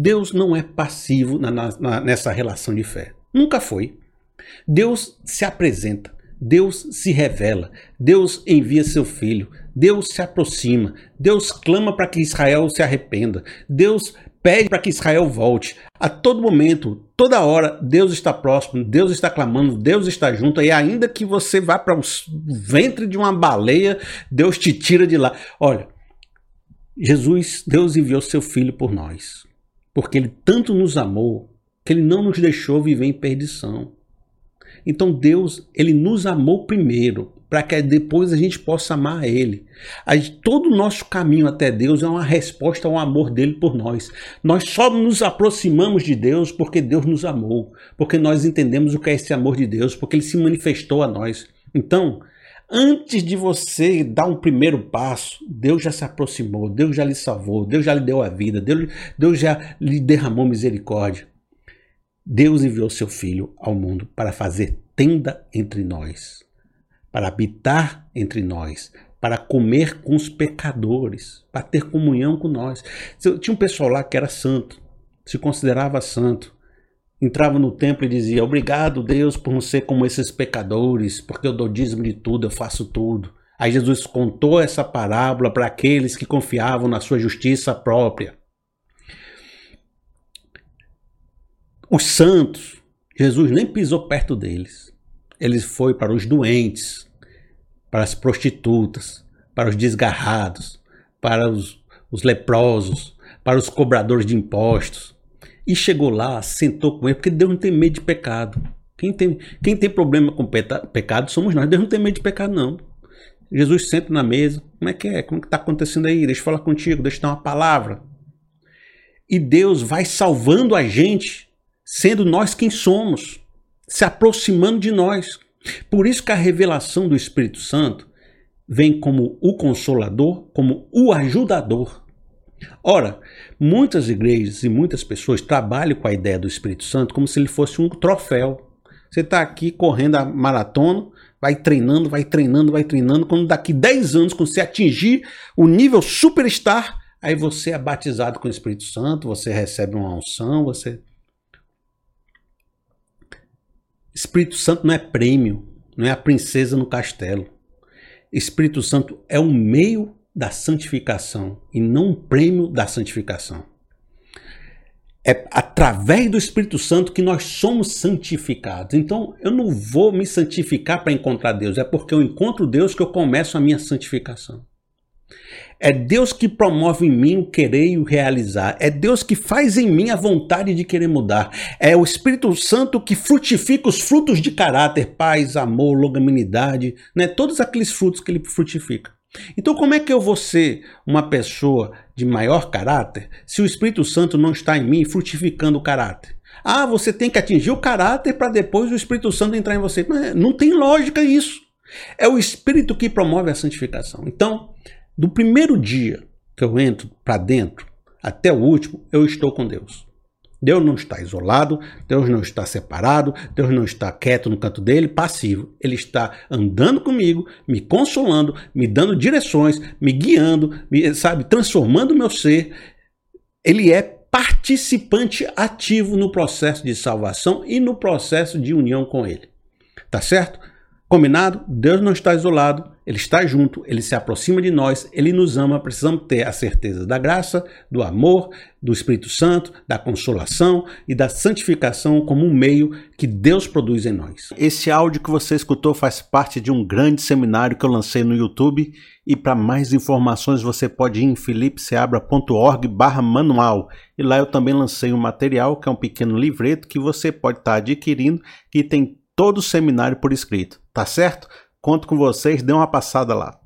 Deus não é passivo na, na, nessa relação de fé. Nunca foi. Deus se apresenta, Deus se revela, Deus envia seu filho, Deus se aproxima, Deus clama para que Israel se arrependa, Deus pede para que Israel volte. A todo momento, toda hora, Deus está próximo, Deus está clamando, Deus está junto, e ainda que você vá para o ventre de uma baleia, Deus te tira de lá. Olha, Jesus, Deus enviou seu filho por nós, porque ele tanto nos amou que ele não nos deixou viver em perdição. Então Deus, ele nos amou primeiro, para que depois a gente possa amar Ele. todo o nosso caminho até Deus é uma resposta ao amor dele por nós. Nós só nos aproximamos de Deus porque Deus nos amou, porque nós entendemos o que é esse amor de Deus, porque Ele se manifestou a nós. Então, antes de você dar um primeiro passo, Deus já se aproximou, Deus já lhe salvou, Deus já lhe deu a vida, Deus, Deus já lhe derramou misericórdia. Deus enviou seu Filho ao mundo para fazer tenda entre nós para habitar entre nós, para comer com os pecadores, para ter comunhão com nós. Tinha um pessoal lá que era santo, se considerava santo. Entrava no templo e dizia: Obrigado, Deus, por não ser como esses pecadores, porque eu dou dízimo de tudo, eu faço tudo. Aí Jesus contou essa parábola para aqueles que confiavam na sua justiça própria. Os santos, Jesus nem pisou perto deles ele foi para os doentes, para as prostitutas, para os desgarrados, para os, os leprosos, para os cobradores de impostos. E chegou lá, sentou com ele, porque Deus não tem medo de pecado. Quem tem, quem tem problema com pecado somos nós. Deus não tem medo de pecado, não. Jesus senta na mesa. Como é que é? Como é que está acontecendo aí? Deixa eu falar contigo, deixa eu dar uma palavra. E Deus vai salvando a gente, sendo nós quem somos se aproximando de nós. Por isso que a revelação do Espírito Santo vem como o consolador, como o ajudador. Ora, muitas igrejas e muitas pessoas trabalham com a ideia do Espírito Santo como se ele fosse um troféu. Você está aqui correndo a maratona, vai treinando, vai treinando, vai treinando. Quando daqui 10 anos, quando você atingir o nível superstar, aí você é batizado com o Espírito Santo, você recebe uma unção, você Espírito Santo não é prêmio, não é a princesa no castelo. Espírito Santo é um meio da santificação e não um prêmio da santificação. É através do Espírito Santo que nós somos santificados. Então, eu não vou me santificar para encontrar Deus, é porque eu encontro Deus que eu começo a minha santificação. É Deus que promove em mim o querer e o realizar. É Deus que faz em mim a vontade de querer mudar. É o Espírito Santo que frutifica os frutos de caráter, paz, amor, longanimidade, né? Todos aqueles frutos que ele frutifica. Então, como é que eu vou ser uma pessoa de maior caráter se o Espírito Santo não está em mim frutificando o caráter? Ah, você tem que atingir o caráter para depois o Espírito Santo entrar em você. Mas não tem lógica isso. É o Espírito que promove a santificação. Então, do primeiro dia que eu entro para dentro até o último, eu estou com Deus. Deus não está isolado, Deus não está separado, Deus não está quieto no canto dele, passivo. Ele está andando comigo, me consolando, me dando direções, me guiando, me, sabe, transformando o meu ser. Ele é participante ativo no processo de salvação e no processo de união com ele. Tá certo? Combinado? Deus não está isolado, Ele está junto, Ele se aproxima de nós, Ele nos ama. Precisamos ter a certeza da graça, do amor, do Espírito Santo, da consolação e da santificação como um meio que Deus produz em nós. Esse áudio que você escutou faz parte de um grande seminário que eu lancei no YouTube. E para mais informações você pode ir em filipeseabra.org/manual. E lá eu também lancei um material que é um pequeno livreto que você pode estar adquirindo, que tem todo o seminário por escrito, tá certo? Conto com vocês, dê uma passada lá.